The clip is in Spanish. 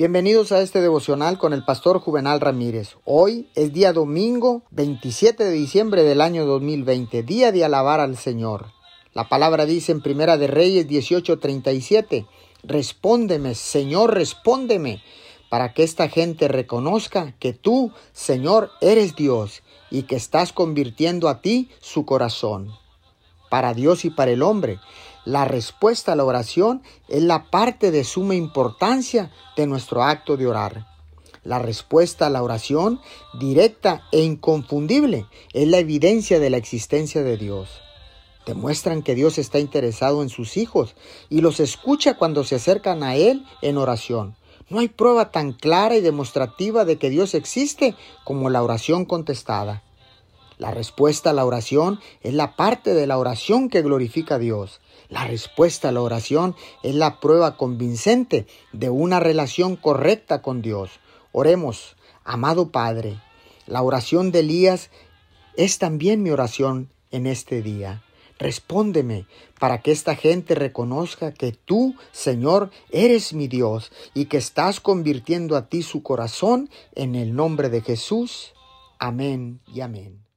Bienvenidos a este devocional con el pastor Juvenal Ramírez. Hoy es día domingo 27 de diciembre del año 2020, día de alabar al Señor. La palabra dice en Primera de Reyes 18:37, Respóndeme, Señor, respóndeme, para que esta gente reconozca que tú, Señor, eres Dios y que estás convirtiendo a ti su corazón. Para Dios y para el hombre, la respuesta a la oración es la parte de suma importancia de nuestro acto de orar. La respuesta a la oración, directa e inconfundible, es la evidencia de la existencia de Dios. Demuestran que Dios está interesado en sus hijos y los escucha cuando se acercan a Él en oración. No hay prueba tan clara y demostrativa de que Dios existe como la oración contestada. La respuesta a la oración es la parte de la oración que glorifica a Dios. La respuesta a la oración es la prueba convincente de una relación correcta con Dios. Oremos, amado Padre, la oración de Elías es también mi oración en este día. Respóndeme para que esta gente reconozca que tú, Señor, eres mi Dios y que estás convirtiendo a ti su corazón en el nombre de Jesús. Amén y amén.